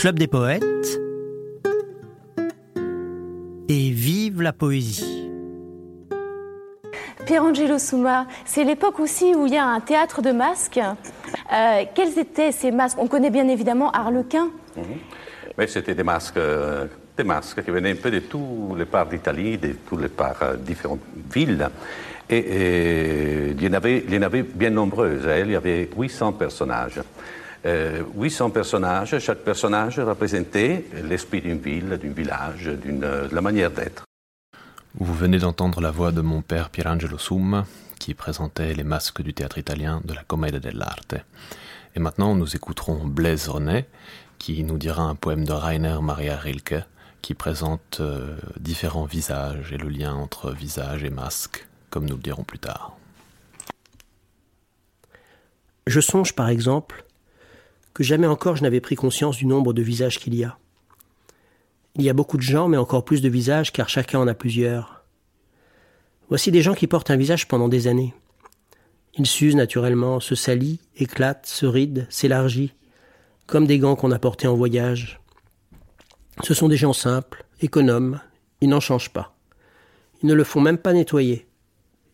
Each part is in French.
Club des poètes et vive la poésie. Pierangelo Souma, c'est l'époque aussi où il y a un théâtre de masques. Euh, quels étaient ces masques? On connaît bien évidemment Harlequin. Mhm. Mais c'était des masques, euh, des masques qui venaient un peu de tous les parts d'Italie, de tous les parts euh, différentes villes. Et, il, y en avait, il y en avait bien nombreuses. Hein. Il y avait 800 personnages. 800 personnages, chaque personnage représentait l'esprit d'une ville, d'un village, d'une la manière d'être. Vous venez d'entendre la voix de mon père Pierangelo Summa, qui présentait les masques du théâtre italien de la Commedia dell'arte. Et maintenant, nous écouterons Blaise René, qui nous dira un poème de Rainer Maria Rilke, qui présente euh, différents visages et le lien entre visage et masque, comme nous le dirons plus tard. Je songe par exemple jamais encore je n'avais pris conscience du nombre de visages qu'il y a. Il y a beaucoup de gens, mais encore plus de visages, car chacun en a plusieurs. Voici des gens qui portent un visage pendant des années. Ils s'usent naturellement, se salissent, éclatent, se rident, s'élargissent, comme des gants qu'on a portés en voyage. Ce sont des gens simples, économes, ils n'en changent pas. Ils ne le font même pas nettoyer.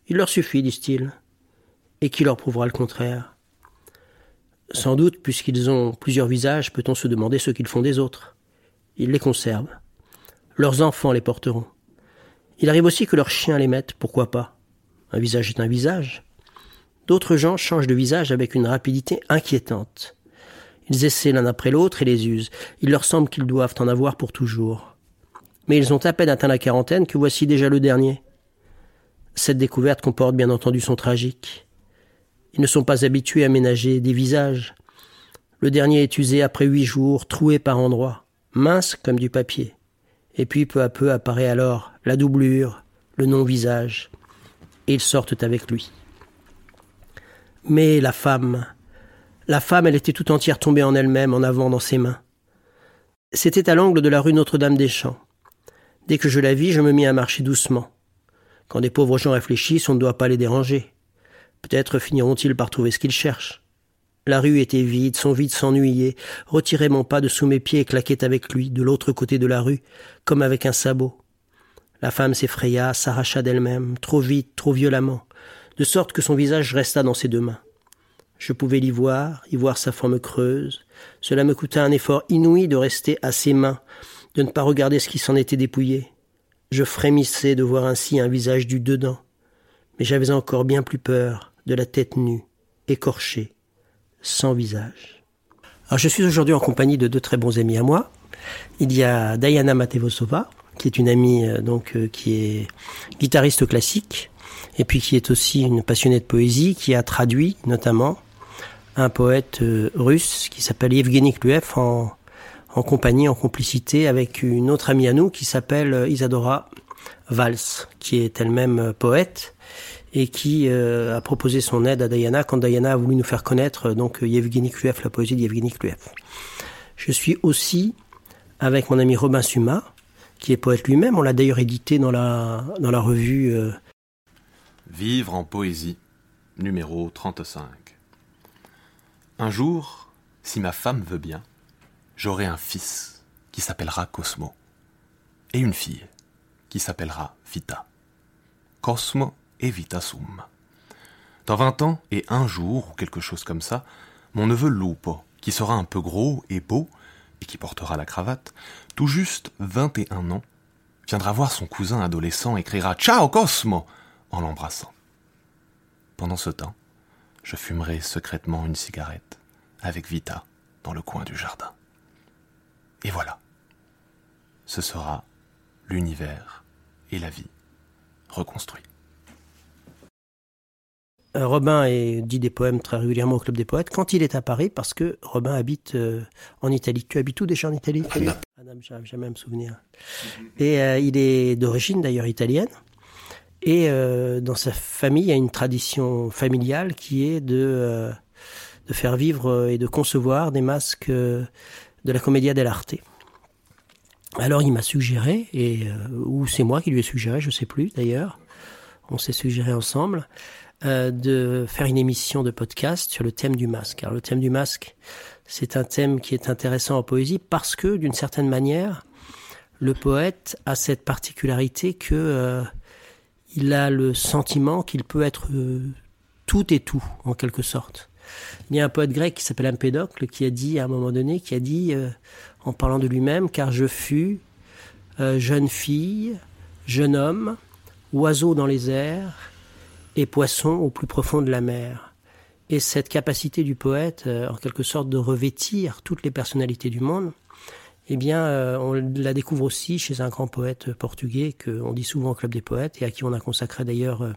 Il leur suffit, disent-ils. Et qui leur prouvera le contraire? Sans doute, puisqu'ils ont plusieurs visages, peut-on se demander ce qu'ils font des autres. Ils les conservent. Leurs enfants les porteront. Il arrive aussi que leurs chiens les mettent, pourquoi pas Un visage est un visage. D'autres gens changent de visage avec une rapidité inquiétante. Ils essaient l'un après l'autre et les usent. Il leur semble qu'ils doivent en avoir pour toujours. Mais ils ont à peine atteint la quarantaine que voici déjà le dernier. Cette découverte comporte bien entendu son tragique. Ils ne sont pas habitués à ménager des visages. Le dernier est usé après huit jours, troué par endroits mince comme du papier. Et puis peu à peu apparaît alors la doublure, le non-visage, et ils sortent avec lui. Mais la femme, la femme, elle était tout entière tombée en elle-même, en avant dans ses mains. C'était à l'angle de la rue Notre-Dame-des-Champs. Dès que je la vis, je me mis à marcher doucement. Quand des pauvres gens réfléchissent, on ne doit pas les déranger. Peut-être finiront-ils par trouver ce qu'ils cherchent. La rue était vide, son vide s'ennuyait, retirait mon pas de sous mes pieds et claquait avec lui, de l'autre côté de la rue, comme avec un sabot. La femme s'effraya, s'arracha d'elle-même, trop vite, trop violemment, de sorte que son visage resta dans ses deux mains. Je pouvais l'y voir, y voir sa forme creuse. Cela me coûta un effort inouï de rester à ses mains, de ne pas regarder ce qui s'en était dépouillé. Je frémissais de voir ainsi un visage du dedans. Mais j'avais encore bien plus peur de la tête nue, écorchée, sans visage. Alors je suis aujourd'hui en compagnie de deux très bons amis à moi. Il y a Diana Matevosova, qui est une amie euh, donc euh, qui est guitariste classique et puis qui est aussi une passionnée de poésie, qui a traduit notamment un poète euh, russe qui s'appelle Evgeny Kluev en, en compagnie, en complicité avec une autre amie à nous qui s'appelle Isadora Valls, qui est elle-même poète et qui euh, a proposé son aide à Diana quand Diana a voulu nous faire connaître euh, donc Yevgeny Kluev, la poésie d'Yevgeny Kluev. Je suis aussi avec mon ami Robin Suma, qui est poète lui-même. On l'a d'ailleurs édité dans la, dans la revue. Euh, Vivre en poésie, numéro 35. Un jour, si ma femme veut bien, j'aurai un fils qui s'appellera Cosmo, et une fille qui s'appellera Vita. Cosmo et Vitasum. Dans vingt ans et un jour, ou quelque chose comme ça, mon neveu Lupo, qui sera un peu gros et beau, et qui portera la cravate, tout juste vingt et un ans, viendra voir son cousin adolescent et criera Ciao Cosmo en l'embrassant. Pendant ce temps, je fumerai secrètement une cigarette avec Vita dans le coin du jardin. Et voilà. Ce sera l'univers et la vie reconstruits. Euh, Robin dit des poèmes très régulièrement au Club des Poètes quand il est à Paris, parce que Robin habite euh, en Italie. Tu habites où déjà en Italie? À Naples. jamais à me souvenir. Et euh, il est d'origine d'ailleurs italienne. Et dans sa famille, il y a une tradition familiale qui est de, de faire vivre et de concevoir des masques de la Commedia dell'arte. Alors il m'a suggéré, et, ou c'est moi qui lui ai suggéré, je ne sais plus d'ailleurs, on s'est suggéré ensemble, euh, de faire une émission de podcast sur le thème du masque. Alors le thème du masque, c'est un thème qui est intéressant en poésie parce que, d'une certaine manière, le poète a cette particularité que euh, il a le sentiment qu'il peut être euh, tout et tout, en quelque sorte. Il y a un poète grec qui s'appelle Empédocle qui a dit à un moment donné, qui a dit, en parlant de lui-même, car je fus jeune fille, jeune homme, oiseau dans les airs et poisson au plus profond de la mer. Et cette capacité du poète, en quelque sorte, de revêtir toutes les personnalités du monde, eh bien, euh, on la découvre aussi chez un grand poète portugais qu'on dit souvent au Club des poètes et à qui on a consacré d'ailleurs euh,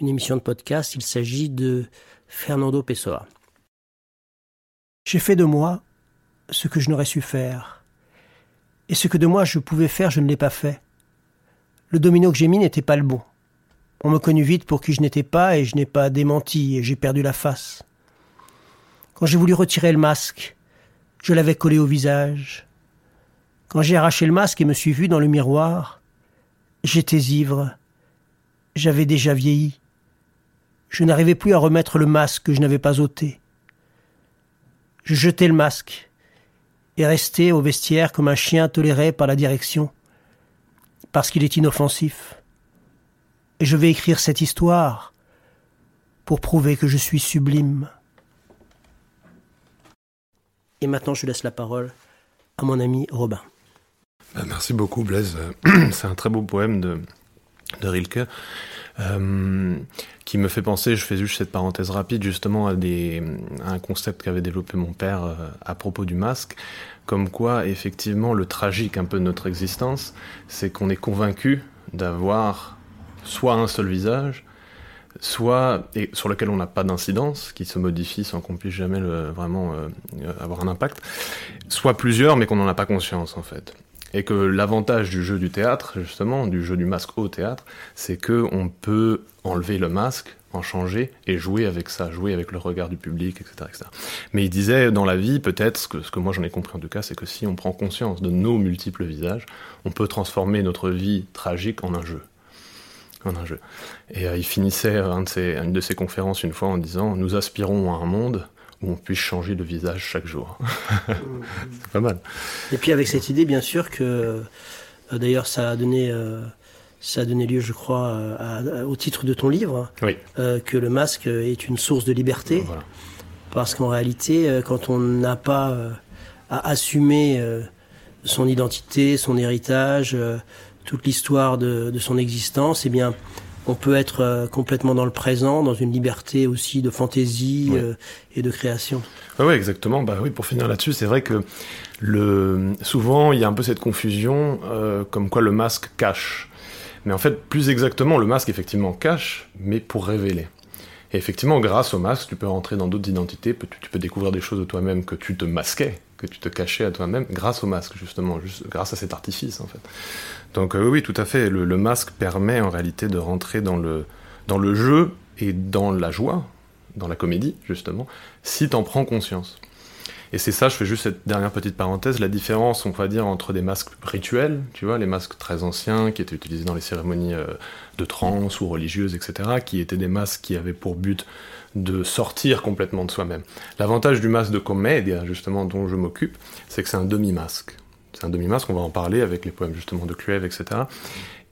une émission de podcast. Il s'agit de Fernando Pessoa. J'ai fait de moi ce que je n'aurais su faire. Et ce que de moi je pouvais faire, je ne l'ai pas fait. Le domino que j'ai mis n'était pas le bon. On me connut vite pour qui je n'étais pas et je n'ai pas démenti et j'ai perdu la face. Quand j'ai voulu retirer le masque, je l'avais collé au visage. Quand j'ai arraché le masque et me suis vu dans le miroir, j'étais ivre. J'avais déjà vieilli. Je n'arrivais plus à remettre le masque que je n'avais pas ôté. Je jetai le masque et restai au vestiaire comme un chien toléré par la direction, parce qu'il est inoffensif. Et je vais écrire cette histoire pour prouver que je suis sublime. Et maintenant, je laisse la parole à mon ami Robin. Bah, merci beaucoup Blaise. C'est un très beau poème de, Rilke. Euh, qui me fait penser, je fais juste cette parenthèse rapide, justement à, un concept qu'avait développé mon père euh, à propos du masque, comme quoi effectivement le tragique un peu de notre existence, c'est qu'on est convaincu d'avoir soit un seul visage, soit et sur lequel on n'a pas d'incidence, qui se modifie sans qu'on puisse jamais vraiment euh, avoir un impact, soit plusieurs mais qu'on n'en a pas conscience en fait. Et que l'avantage du jeu du théâtre, justement, du jeu du masque au théâtre, c'est que on peut enlever le masque, en changer et jouer avec ça, jouer avec le regard du public, etc. etc. Mais il disait dans la vie, peut-être, que, ce que moi j'en ai compris en tout cas, c'est que si on prend conscience de nos multiples visages, on peut transformer notre vie tragique en un jeu. En un jeu. Et euh, il finissait un de ses, une de ses conférences une fois en disant Nous aspirons à un monde où on puisse changer de visage chaque jour. c'est pas mal. Et puis avec cette idée, bien sûr, que euh, d'ailleurs ça a donné, euh, ça a donné lieu, je crois, euh, au titre de ton livre, oui. que le masque est une source de liberté. Voilà. Parce qu'en réalité, quand on n'a pas à assumer son identité, son héritage, toute l'histoire de, de, son existence, eh bien, on peut être euh, complètement dans le présent, dans une liberté aussi de fantaisie euh, et de création. Ah oui, exactement. Bah oui, pour finir là-dessus, c'est vrai que le souvent il y a un peu cette confusion, euh, comme quoi le masque cache. Mais en fait, plus exactement, le masque effectivement cache, mais pour révéler. Et effectivement, grâce au masque, tu peux rentrer dans d'autres identités, tu peux découvrir des choses de toi-même que tu te masquais, que tu te cachais à toi-même, grâce au masque, justement, juste grâce à cet artifice, en fait. Donc euh, oui, tout à fait, le, le, masque permet en réalité de rentrer dans le, dans le jeu et dans la joie, dans la comédie, justement, si tu en prends conscience. Et c'est ça, je fais juste cette dernière petite parenthèse, la différence, on va dire, entre des masques rituels, tu vois, les masques très anciens qui étaient utilisés dans les cérémonies euh, de trance ou religieuses, etc., qui étaient des masques qui avaient pour but de sortir complètement de soi-même. L'avantage du masque de comédie, justement, dont je m'occupe, c'est que c'est un demi-masque. C'est un demi-masque, on va en parler avec les poèmes justement de Cluev, etc.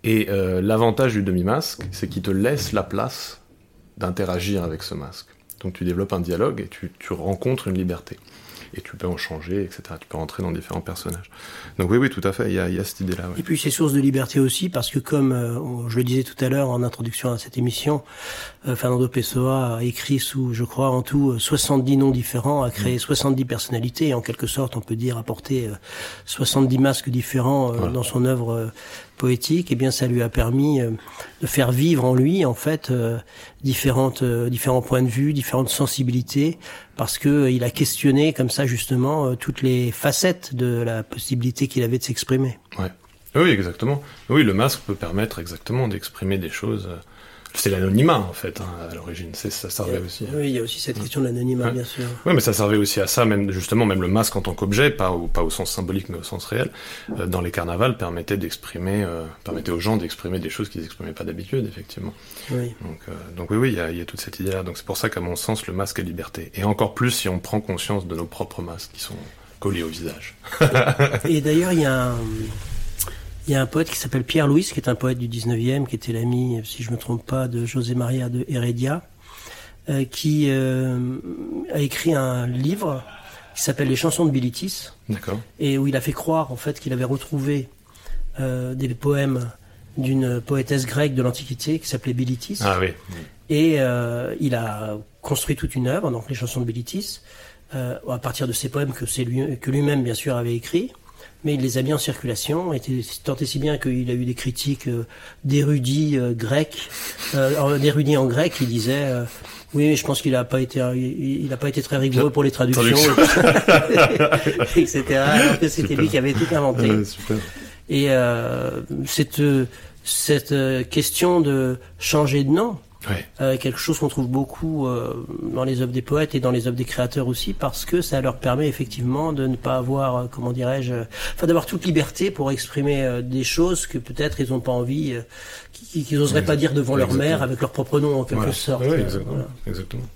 Et euh, l'avantage du demi-masque, c'est qu'il te laisse la place d'interagir avec ce masque. Donc tu développes un dialogue et tu rencontres une liberté et tu peux en changer, etc. Tu peux rentrer dans différents personnages. Donc oui, oui, tout à fait, il y a, il y a cette idée-là. Ouais. Et puis c'est source de liberté aussi, parce que comme euh, je le disais tout à l'heure en introduction à cette émission, euh, Fernando Pessoa a écrit sous, je crois, en tout 70 noms différents, a créé 70 personnalités, et en quelque sorte, on peut dire, apporter 70 masques différents voilà. dans son œuvre poétique, eh bien ça lui a permis euh, de faire vivre en lui en fait euh, différentes euh, différents points de vue, différentes sensibilités parce que il a questionné comme ça justement toutes les facettes de la possibilité qu'il avait de s'exprimer. Ouais. Oui, exactement. Oui, le masque peut permettre exactement d'exprimer des choses c'est l'anonymat en fait hein, à l'origine. ça servait aussi. Oui, il y a aussi cette question de l'anonymat, bien sûr. Oui, mais ça servait aussi à ça, même justement, même le masque en tant qu'objet, pas au, pas au sens symbolique, mais au sens réel, euh, dans les carnavals, permettait d'exprimer, euh, permettait aux gens d'exprimer des choses qu'ils n'exprimaient pas d'habitude, effectivement. Oui. Donc, euh, donc oui, oui, il y a, y a, toute cette idée-là. Donc c'est pour ça qu'à mon sens, le masque est liberté. Et encore plus si on prend conscience de nos propres masques qui sont collés au visage. Et d'ailleurs, il y a un il y a un poète qui s'appelle Pierre Louis, qui est un poète du 19e, qui était l'ami, si je me trompe pas, de José Maria de Heredia, euh, qui euh, a écrit un livre qui s'appelle Les chansons de Bilitis. D'accord. Et où il a fait croire, en fait, qu'il avait retrouvé euh, des poèmes d'une poétesse grecque de l'Antiquité qui s'appelait Bilitis. Ah oui. Et il a construit toute une œuvre, donc les chansons de Bilitis, à partir de ces poèmes que, lui, que lui-même, bien sûr, avait écrits mais il les a mis en circulation, et tant et si bien qu'il a eu des critiques euh, d'érudits euh, grecs, euh, d'érudits en grec qui disaient euh, oui, je pense qu'il n'a pas été, il, a pas été très rigoureux pour les traductions, etc. Alors que c'était lui qui avait tout inventé. et cette cette question de changer de nom, Euh, quelque chose qu'on trouve beaucoup euh, dans les œuvres des poètes et dans les œuvres des créateurs aussi, parce que ça leur permet effectivement de ne pas avoir, euh, comment dirais-je, enfin d'avoir toute liberté pour exprimer des choses que peut-être ils n'ont pas envie, qu'ils n'oseraient pas dire devant leur mère avec leur propre nom en quelque voilà. sorte. Oui, exactement. Voilà. exactement.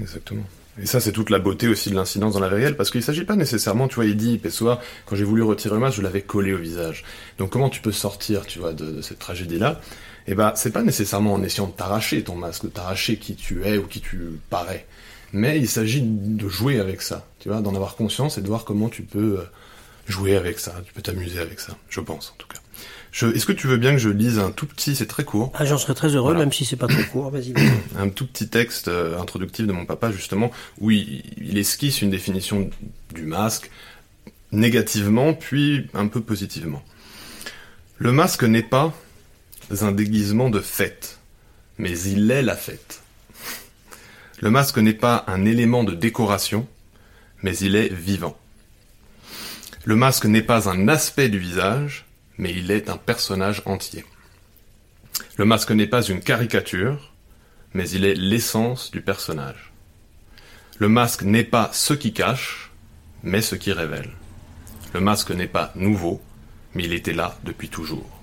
Exactement. Et ça, c'est toute la beauté aussi de l'incidence dans la vie réelle, parce qu'il ne s'agit pas nécessairement, tu vois, il dit, Pessoa, quand j'ai voulu retirer le masque, je l'avais collé au visage. Donc comment tu peux sortir, tu vois, de, de cette tragédie-là Eh ben, c'est pas nécessairement en essayant de t'arracher ton masque, de t'arracher qui tu es ou qui tu parais. Mais il s'agit de jouer avec ça, tu vois, d'en avoir conscience et de voir comment tu peux jouer avec ça, tu peux t'amuser avec ça, je pense en tout cas. Est-ce que tu veux bien que je lise un tout petit, c'est très court. Ah, j'en serais très heureux, voilà. même si c'est pas trop court. Vas-y. Vas un tout petit texte euh, introductif de mon papa justement, où il, il, esquisse une définition du masque négativement, puis un peu positivement. Le masque n'est pas un déguisement de fête, mais il est la fête. Le masque n'est pas un élément de décoration, mais il est vivant. Le masque n'est pas un aspect du visage, mais il est un personnage entier. Le masque n'est pas une caricature, mais il est l'essence du personnage. Le masque n'est pas ce qui cache, mais ce qui révèle. Le masque n'est pas nouveau, mais il était là depuis toujours.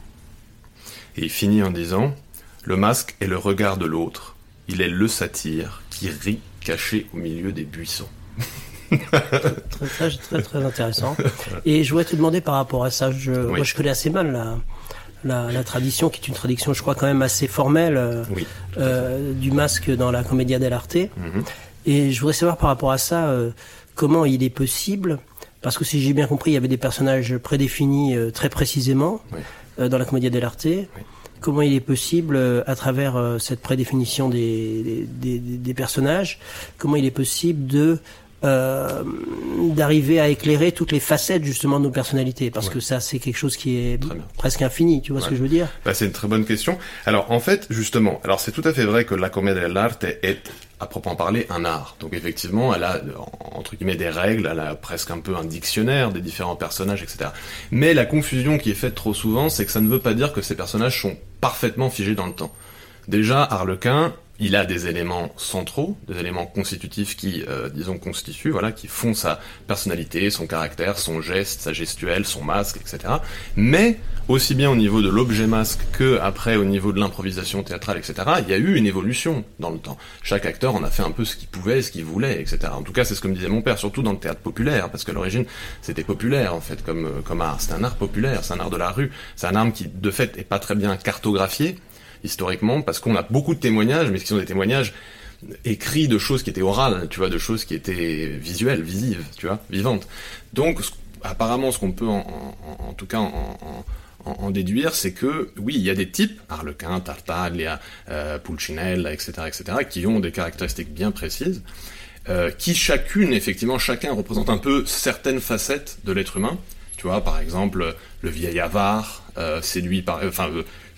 Et il finit en disant Le masque est le regard de l'autre, il est le satyre qui rit caché au milieu des buissons. très, très, très, très intéressant. Et je voudrais te demander par rapport à ça, je, oui. moi je connais assez mal la, la, la, tradition, qui est une tradition, je crois, quand même assez formelle, euh, oui. euh, du masque dans la Commedia dell'arte. Mm -hmm. Et je voudrais savoir par rapport à ça, euh, comment il est possible, parce que si j'ai bien compris, il y avait des personnages prédéfinis euh, très précisément oui. Euh, dans la Commedia dell'arte. Oui. Comment il est possible, euh, à travers cette prédéfinition des, des, des, des, personnages, comment il est possible de euh, d'arriver à éclairer toutes les facettes justement de nos personnalités? Parce ouais. que ça c'est quelque chose qui est presque infini tu vois ouais. ce que je veux dire? Bah, c'est une très bonne question alors en fait justement alors c'est tout à fait vrai que la commedia dell'arte est à proprement parler un art. Donc effectivement elle a entre guillemets des règles elle a presque un peu un dictionnaire des différents personnages etc mais la confusion qui est faite trop souvent c'est que ça ne veut pas dire que ces personnages sont parfaitement figés dans le temps. Déjà Harlequin il a des éléments centraux, des éléments constitutifs qui, euh, disons, constituent, voilà, qui font sa personnalité, son caractère, son geste, sa gestuelle, son masque, etc. Mais aussi bien au niveau de l'objet masque que après au niveau de l'improvisation théâtrale, etc. Il y a eu une évolution dans le temps. Chaque acteur en a fait un peu ce qu'il pouvait, ce qu'il voulait, etc. En tout cas, c'est ce que me disait mon père, surtout dans le théâtre populaire, parce qu'à l'origine, c'était populaire en fait comme comme art. C'est un art populaire, c'est un art de la rue, c'est un art qui de fait est pas très bien cartographié historiquement, parce qu'on a beaucoup de témoignages, mais qui sont des témoignages écrits de choses qui étaient orales, tu vois, de choses qui étaient visuelles, visives, tu vois, vivantes. Donc, apparemment, ce qu'on peut, en, tout cas, en, déduire, c'est que, oui, il y a des types, Harlequin, Tartaglia, euh, Pulcinella, etc., etc., qui ont des caractéristiques bien précises, euh, qui chacune, effectivement, chacun représente un peu certaines facettes de l'être humain. Tu vois, par exemple, le vieil avare, euh, séduit par, enfin,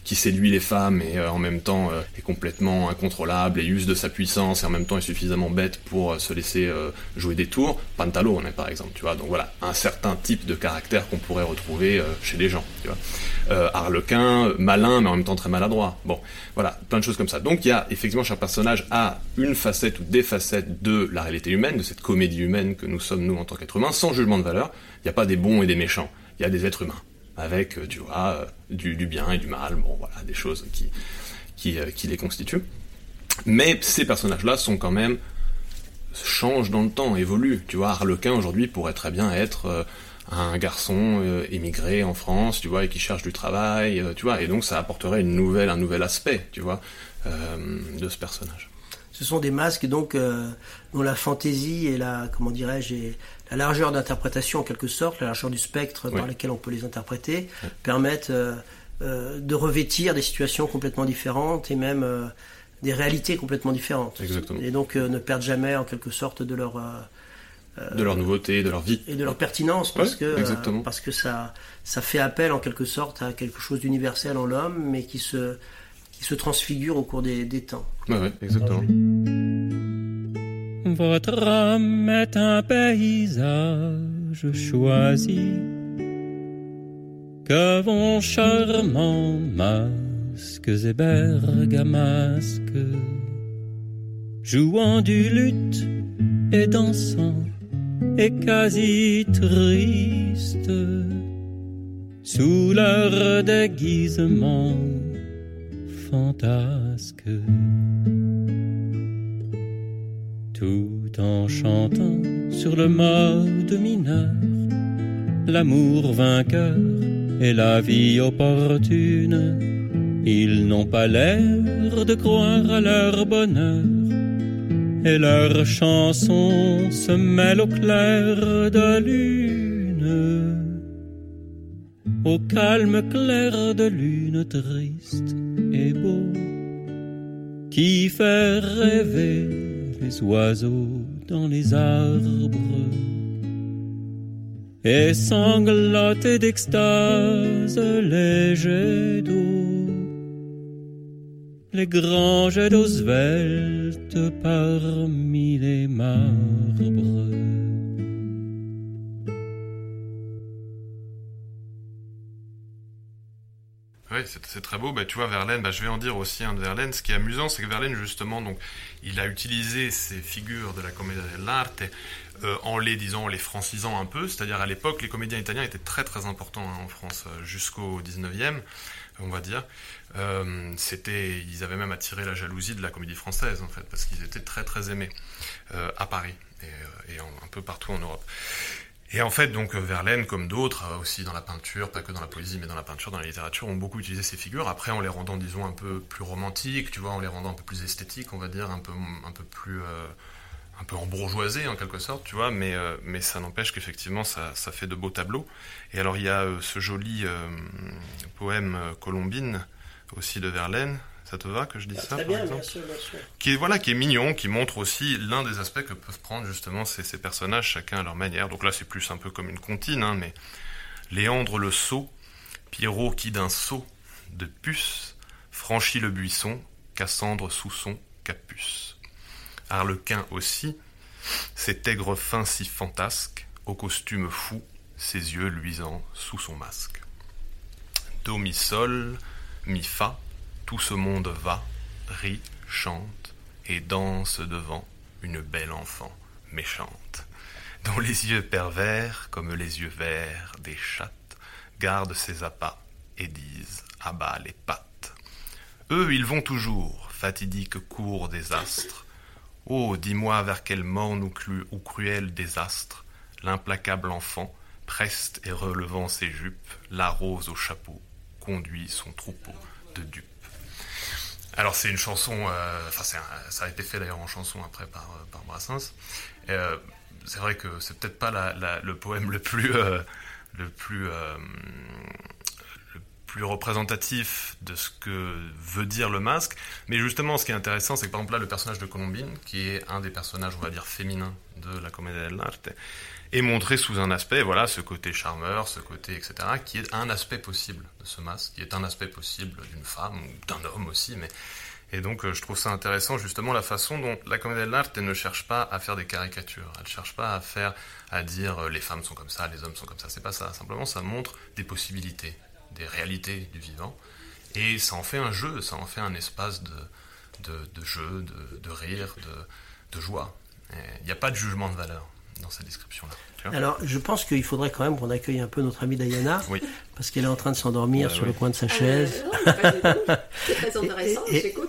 qui séduit les femmes et en même temps est complètement incontrôlable et use de sa puissance et en même temps est suffisamment bête pour se laisser jouer des tours. Pantalone, par exemple, tu vois. Donc voilà, un certain type de caractère qu'on pourrait retrouver chez les gens, tu vois. Harlequin, malin mais en même temps très maladroit. Bon, voilà, plein de choses comme ça. Donc il y a effectivement chaque personnage a une facette ou des facettes de la réalité humaine, de cette comédie humaine que nous sommes nous en tant qu'êtres humains, sans jugement de valeur. Il n'y a pas des bons et des méchants. Il y a des êtres humains avec, euh, tu vois, euh, du, bien et du mal. Bon, voilà, des choses qui qui, euh, qui les constituent. Mais ces personnages-là sont quand même changent dans le temps, évoluent. Tu vois, Harlequin aujourd'hui pourrait très bien être un garçon euh, émigré en France, tu vois, et qui cherche du travail, euh, tu vois, et donc ça apporterait une nouvelle, un nouvel aspect, tu vois, euh, de ce personnage. Ce sont des masques donc dont la fantaisie et la, comment dirais-je, la largeur d'interprétation en quelque sorte, la largeur du spectre par lequel on peut les interpréter, permettent de revêtir des situations complètement différentes et même des réalités complètement différentes. Exactement. Et donc ne perdent jamais en quelque sorte de leur de leur nouveauté, de leur vie. Et de leur pertinence, parce que, euh, parce que ça, ça fait appel en quelque sorte à quelque chose d'universel en l'homme, mais qui se, qui se transfigure au cours des, des temps. Ouais, exactement. Votre âme est un paysage choisi que vos charmants masques et bergamasques, jouant du luth et dansant et quasi triste sous leur déguisement fantasque. Tout en chantant sur le mode mineur, l'amour vainqueur et la vie opportune, ils n'ont pas l'air de croire à leur bonheur. Et leurs chansons se mêlent au clair de lune, au calme clair de lune triste et beau, qui fait rêver les oiseaux dans les arbres et sangloter d'extase les jets d'eau les grands jets d'eau parmi les marbres. Oui, c'est très beau. Bah, tu vois, Verlaine, bah, je vais en dire aussi un de Verlaine. Ce qui est amusant, c'est que Verlaine, justement, il a utilisé ces figures de la comédie dell'arte euh, en les, disons, les francisant un peu. C'est-à-dire, à, l'époque, les comédiens italiens étaient très, très importants hein, en France euh, jusqu'au 19e, on va dire. Euh, ils avaient même attiré la jalousie de la comédie française en fait, parce qu'ils étaient très très aimés à Paris et, un peu partout en Europe. Et en fait, donc Verlaine, comme d'autres, aussi dans la peinture, pas que dans la poésie, mais dans la peinture, dans la littérature, ont beaucoup utilisé ces figures. Après, en les rendant, disons, un peu plus romantiques, tu vois, en les rendant un peu plus esthétiques, on va dire, un peu, un peu plus, un peu en quelque sorte, tu vois. Mais, ça n'empêche qu'effectivement, ça, fait de beaux tableaux. Et alors, il y a ce joli poème Colombine aussi de Verlaine. Ça te va que je dise ah, ça Très bien, bien sûr, bien sûr. Qui est, voilà, qui est mignon, qui montre aussi l'un des aspects que peuvent prendre justement ces, ces, personnages, chacun à leur manière. Donc là, c'est plus un peu comme une comptine, hein, mais Léandre le sot, Pierrot qui d'un saut de puce franchit le buisson, Cassandre sous son capuce. Harlequin aussi, cet aigre fin si fantasque, au costume fou, ses yeux luisants sous son masque. Do mi sol, mi fa, tout ce monde va, rit, chante et danse devant une belle enfant méchante, dont les yeux pervers, comme les yeux verts des chattes, gardent ses appâts et disent à bas les pattes. Eux, ils vont toujours, fatidique cours des astres. Oh, dis-moi vers quel morne ou, cruel désastre l'implacable enfant, preste et relevant ses jupes, la rose au chapeau, conduit son troupeau de dupes. Alors c'est une chanson, euh, enfin ça a été fait d'ailleurs en chanson après par, euh, Brassens. Euh, c'est vrai que c'est peut-être pas le poème le plus, le plus, le plus représentatif de ce que veut dire le masque. Mais justement, ce qui est intéressant, c'est que par exemple là, le personnage de Colombine, qui est un des personnages, on va dire, féminins de la comédie dell'arte, est montré sous un aspect, voilà, ce côté charmeur, ce côté, etc., qui est un aspect possible de ce masque, qui est un aspect possible d'une femme ou d'un homme aussi, et donc euh, je trouve ça intéressant justement la façon dont la comédie dell'arte ne cherche pas à faire des caricatures, elle cherche pas à faire à dire euh, les femmes sont comme ça, les hommes sont comme ça, c'est pas ça, simplement ça montre des possibilités, des réalités du vivant et ça en fait un jeu, ça en fait un espace de, de, jeu, de, de rire, de, de joie. Il n'y a pas de jugement de valeur dans cette description-là. Alors, je pense qu'il faudrait quand même qu'on accueille un peu notre amie Diana, parce qu'elle est en train de s'endormir sur le coin de sa chaise. c'est très intéressant,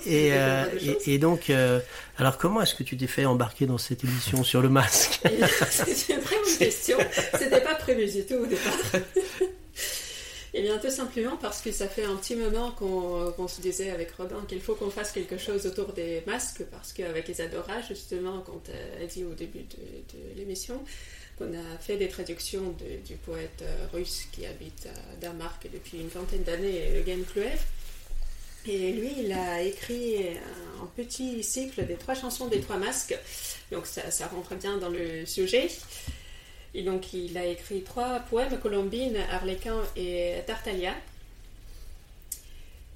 et, euh, et, donc, euh, alors comment est-ce que tu t'es fait embarquer dans cette édition sur le masque? C'est une très bonne question. C'était pas prévu du tout au départ. Eh bien, tout simplement parce que ça fait un petit moment qu'on se disait avec Robin qu'il faut qu'on fasse quelque chose autour des masques, parce qu'avec Isadora, justement, quand elle a dit au début de, l'émission, qu'on a fait des traductions du poète euh, russe qui habite à Danemark depuis une vingtaine d'années, Eugen Kluev. Et lui, il a écrit un petit cycle des trois chansons des trois masques, donc ça rentre bien dans le sujet. Et donc, il a écrit trois poèmes, Colombine, Arlequin et Tartaglia.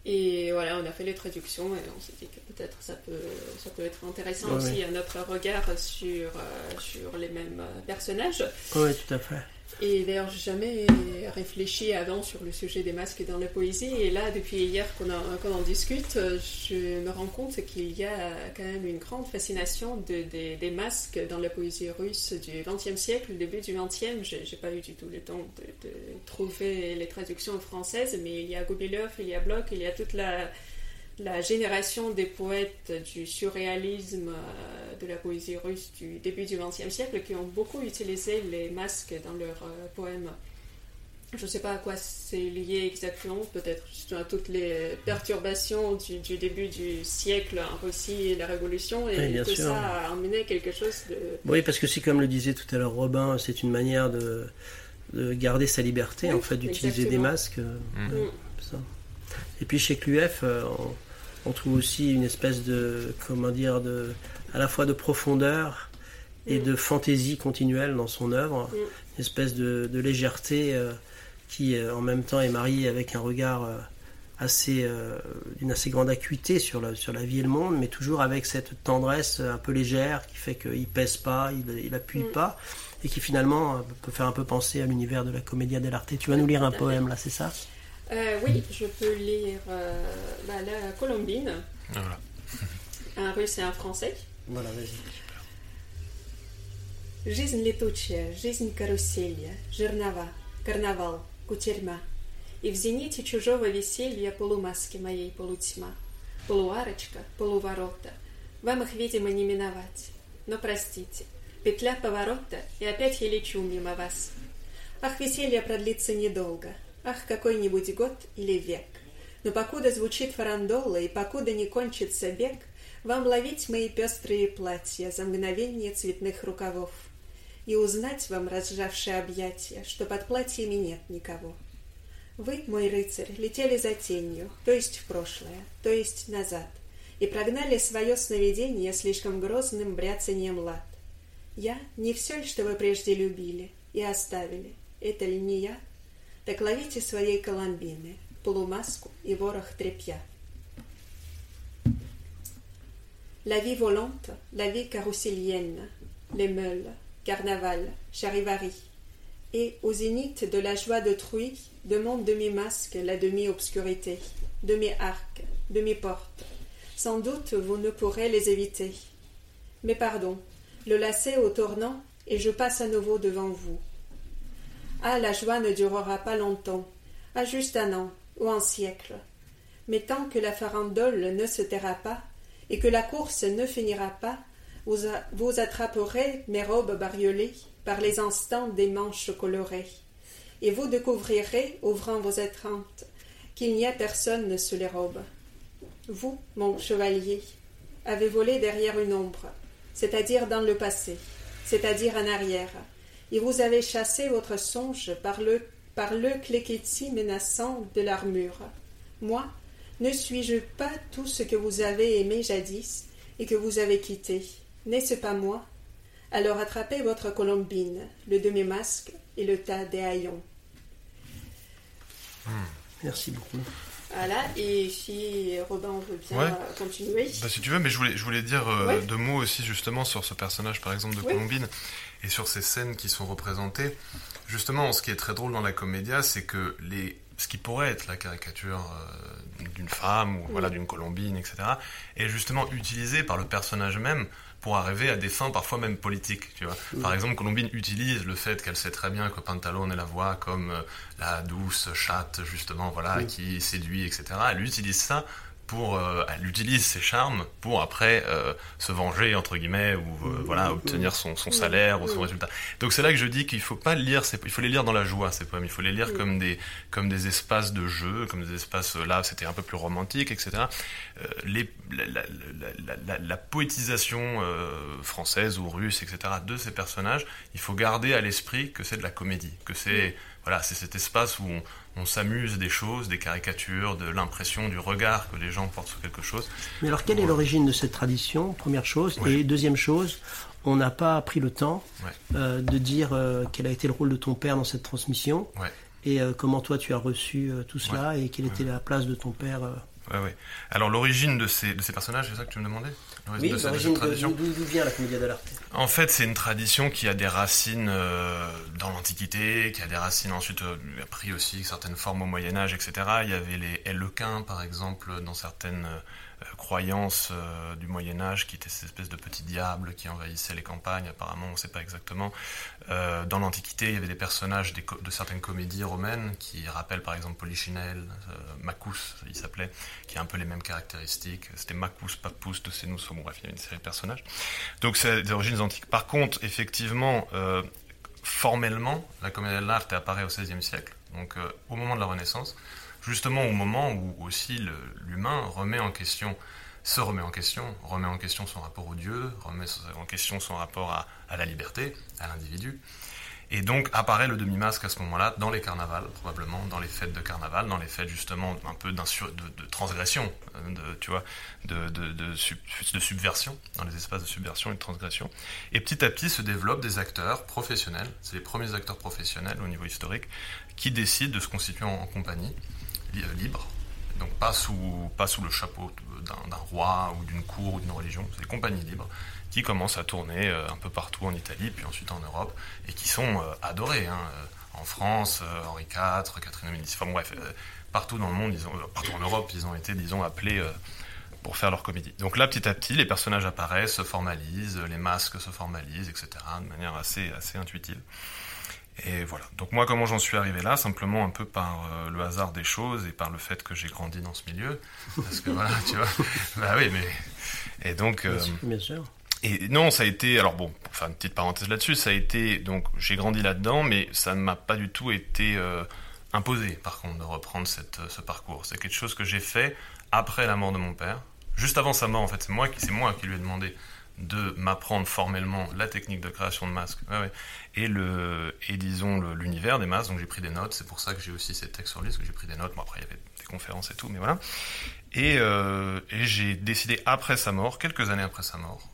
Et voilà, on a fait les traductions et on s'est dit que peut-être ça peut, ça peut être intéressant aussi à notre regard sur, euh, sur les mêmes personnages. Oui, tout à fait. Et d'ailleurs, j'ai jamais réfléchi avant sur le sujet des masques dans la poésie. Et là, depuis hier qu'on en discute, je me rends compte qu'il y a quand même une grande fascination de, des masques dans la poésie russe du XXe siècle, le début du XXe. Je n'ai pas eu du tout le temps de, de, trouver les traductions françaises, mais il y a Gobilev, il y a Bloch, il y a toute la la génération des poètes du surréalisme euh, de la poésie russe du début du XXe siècle qui ont beaucoup utilisé les masques dans leurs euh, poèmes. Je ne sais pas à quoi c'est lié exactement, peut-être à toutes les perturbations du, début du siècle en Russie et la Révolution, et tout ça a amené quelque chose de... Oui, parce que c'est comme le disait tout à l'heure Robin, c'est une manière de, garder sa liberté, en fait, d'utiliser des masques. Mm. Ça. Et puis chez Cluef, on trouve aussi une espèce de, comment dire, de, à la fois de profondeur et de fantaisie continuelle dans son œuvre, une espèce de, légèreté euh, qui euh, en même temps est mariée avec un regard euh, assez, d'une assez grande acuité sur la, sur la vie et le monde, mais toujours avec cette tendresse un peu légère qui fait qu'il pèse pas, il, n'appuie mm. pas, et qui finalement peut faire un peu penser à l'univers de la comédia dell'arte. Tu vas nous lire un poème là, c'est ça? Euh, oui, je peux lire euh, bah, la Colombine. Voilà. Un russe et un français. Voilà, vas-y. Жизнь летучая, жизнь каруселья, жернова, карнавал, кутерьма. И в зените чужого веселья полумаски моей полутьма. Полуарочка, полуворота. Вам их, видимо, не миновать. Но простите, петля поворота, и опять я лечу мимо вас. Ах, веселье продлится недолго, Ах, какой-нибудь год или век. Но покуда звучит фарандола и покуда не кончится бег, Вам ловить мои пестрые платья за мгновение цветных рукавов И узнать вам, разжавшие объятия, что под платьями нет никого. Вы, мой рыцарь, летели за тенью, то есть в прошлое, то есть назад, и прогнали свое сновидение слишком грозным бряцанием лад. Я не все что вы прежде любили и оставили, это ли не я? так ловите своей коломбины, полумаску и ворох тряпья. La vie volante, la vie carroussélienne, les meules, carnaval, charivari, et au zénith de la joie d'autrui, demande demi-masque la demi-obscurité, demi-arc, demi-porte. Sans doute vous ne pourrez les éviter. Mais pardon, le lacet au tournant, et je passe à nouveau devant vous. Ah, la joie ne durera pas longtemps, à juste un an ou un siècle. Mais tant que la farandole ne se taira pas, et que la course ne finira pas, vous, vous attraperez mes robes bariolées par les instants des manches colorées, et vous découvrirez, ouvrant vos étreintes, qu'il n'y a personne sous les robes. Vous, mon chevalier, avez volé derrière une ombre, c'est-à-dire dans le passé, c'est-à-dire en arrière, et vous avez chassé votre songe par, le, par le cliquetis menaçant de l'armure. Moi, ne suis-je pas tout ce que vous avez aimé jadis et que vous avez quitté? N'est-ce pas moi? Alors attrapez votre colombine, le demi-masque et le tas des haillons. Merci beaucoup. Voilà, et si Robin veut bien Ouais. continuer. Bah, si tu veux, mais je voulais, je voulais dire euh, Ouais. deux mots aussi justement sur ce personnage par exemple de Oui. Colombine et sur ces scènes qui sont représentées. Justement, ce qui est très drôle dans la comédia, c'est que les, ce qui pourrait être la caricature euh, d'une femme ou voilà d'une Colombine, etc., est justement utilisé par le personnage même pour arriver à des fins parfois même politiques. Tu vois. Par exemple, Colombine utilise le fait qu'elle sait très bien que Pantalone la voit comme euh, la douce chatte justement, voilà, qui séduit, etc. Elle utilise ça pour, euh, elle utilise ses charmes pour après euh, se venger entre guillemets ou euh, voilà obtenir son, son salaire ou son résultat. Donc c'est là que je dis qu'il faut pas lire, il faut les lire dans la joie ces poèmes, il faut les lire comme des comme des espaces de jeu, comme des espaces euh, là c'était un peu plus romantique, etc. Euh, les, la, la, la, la, poétisation française ou russe, etc. de ces personnages, il faut garder à l'esprit que c'est de la comédie, que c'est voilà c'est cet espace où on, on s'amuse des choses, des caricatures, de l'impression, du regard que les gens portent sur quelque chose. Mais alors, quelle est l'origine de cette tradition Première chose? Et deuxième chose, on n'a pas pris le temps Ouais. euh, de dire euh, quel a été le rôle de ton père dans cette transmission? Ouais. et euh, comment toi tu as reçu euh, tout cela et quelle était la place de ton père. euh? Alors l'origine de ces, de ces personnages, c'est ça que tu me demandais? De- tradition d'où vient la commedia dell'arte En fait, c'est une tradition qui a des racines euh, dans l'Antiquité, qui a des racines ensuite euh, a pris aussi certaines formes au Moyen Âge, etc. Il y avait les Hellequins, par exemple, dans certaines euh, croyances euh, du Moyen Âge, qui étaient ces espèces de petits diables qui envahissaient les campagnes. Apparemment, on ne sait pas exactement. Euh, dans l'Antiquité, il y avait des personnages de certaines comédies romaines qui rappellent, par exemple, Polichinelle, euh, Macus, il s'appelait, qui a un peu les mêmes caractéristiques. C'était Macus, Papus, de Sénus, bon bref, il y avait une série de personnages. Donc c'est des origines antiques. Par contre, effectivement, euh, formellement, la comédie dell'arte apparaît au XVIe siècle, donc euh, au moment de la Renaissance, justement au moment où aussi l'humain remet en question, se remet en question, remet en question son rapport au Dieu, remet en question son rapport à, la liberté, à l'individu. Et donc apparaît le demi-masque à ce moment-là dans les carnavals, probablement, dans les fêtes de carnaval, dans les fêtes justement un peu de, transgression, euh, de, subversion, dans les espaces de subversion et de transgression. Et petit à petit se développent des acteurs professionnels, c'est les premiers acteurs professionnels au niveau historique, qui décident de se constituer en, compagnie, libre, donc pas sous, pas sous le chapeau d'un roi ou d'une cour ou d'une religion, c'est des compagnies libres qui commencent à tourner euh, un peu partout en Italie, puis ensuite en Europe, et qui sont euh, adorés. hein, euh, en France, euh, Henri IV, Catherine de Médicis, enfin bref, euh, partout dans le monde, euh, partout en Europe, ils ont été, disons, appelés euh, pour faire leur comédie. Donc là, petit à petit, les personnages apparaissent, se formalisent, les masques se formalisent, etc., de manière assez, assez intuitive. Et voilà. Donc moi, comment j'en suis arrivé là? Simplement un peu par euh, le hasard des choses et par le fait que j'ai grandi dans ce milieu. Parce que voilà, tu vois. Bah oui, mais... Et donc... euh, Bien sûr. et non, ça a été, alors bon, pour faire une petite parenthèse là-dessus, ça a été, donc j'ai grandi là-dedans, mais ça ne m'a pas du tout été euh, imposé, par contre, de reprendre cette, ce parcours. C'est quelque chose que j'ai fait après la mort de mon père, juste avant sa mort en fait. C'est moi qui, c'est moi qui lui ai demandé de m'apprendre formellement la technique de création de masques, et le, et disons l'univers des masques. Donc j'ai pris des notes. C'est pour ça que j'ai aussi ces textes sur lui, parce que j'ai pris des notes. Bon après il y avait des conférences et tout, mais voilà. Et, euh, et j'ai décidé après sa mort, quelques années après sa mort,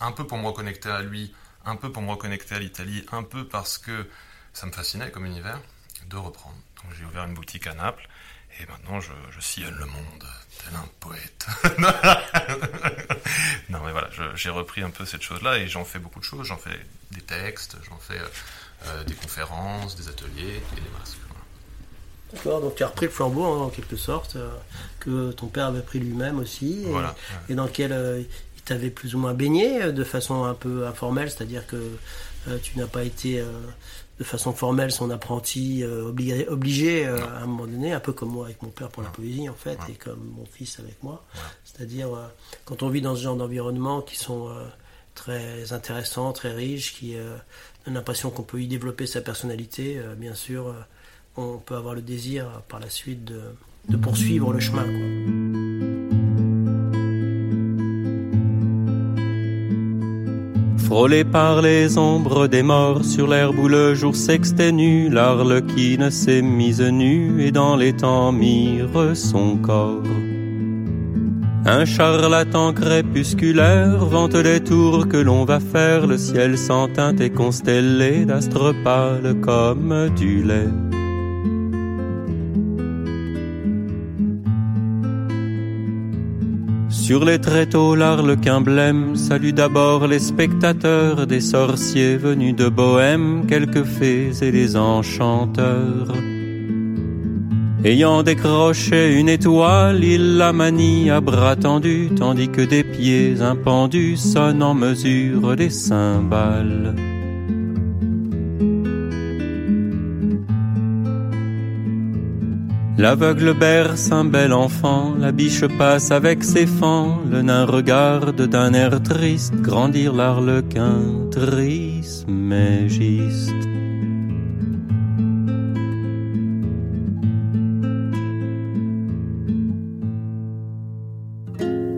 un peu pour me reconnecter à lui, un peu pour me reconnecter à l'Italie, un peu parce que ça me fascinait comme univers, de reprendre. Donc j'ai ouvert une boutique à Naples, et maintenant je, je sillonne le monde, tel un poète. non mais voilà, j'ai repris un peu cette chose-là, et j'en fais beaucoup de choses, j'en fais des textes, j'en fais euh, euh, des conférences, des ateliers, et des masques. voilà. D'accord, donc tu as repris le flambeau hein, en quelque sorte, euh, que ton père avait pris lui-même aussi, et, Voilà, et dans lequel euh, il t'avait plus ou moins baigné de façon un peu informelle, c'est-à-dire que tu n'as pas été de façon formelle son apprenti euh, obligé, obligé euh, à un moment donné, un peu comme moi avec mon père pour la poésie en fait, et comme mon fils avec moi. C'est-à-dire euh, quand on vit dans ce genre d'environnement qui sont euh, très intéressants, très riches, qui donnent l'impression qu'on peut y développer sa personnalité, bien sûr. on peut avoir le désir par la suite de, poursuivre le chemin. Frôlé par les ombres des morts sur l'herbe où le jour s'exténue, l'arlequine s'est mise nue et dans les temps mire son corps. Un charlatan crépusculaire vante les tours que l'on va faire, le ciel sans teinte et constellé d'astres pâles comme du lait. Sur les tréteaux, l'arlequin blême salue d'abord les spectateurs, des sorciers venus de Bohème, quelques fées et des enchanteurs. Ayant décroché une étoile, il la manie à bras tendus, tandis que des pieds impendus sonnent en mesure des cymbales. L'aveugle berce un bel enfant, la biche passe avec ses fans, le nain regarde d'un air triste grandir l'arlequin, juste.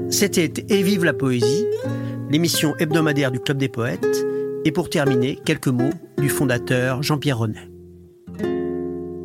C'était Et vive la poésie, l'émission hebdomadaire du Club des poètes, et pour terminer, quelques mots du fondateur Jean-Pierre Renet.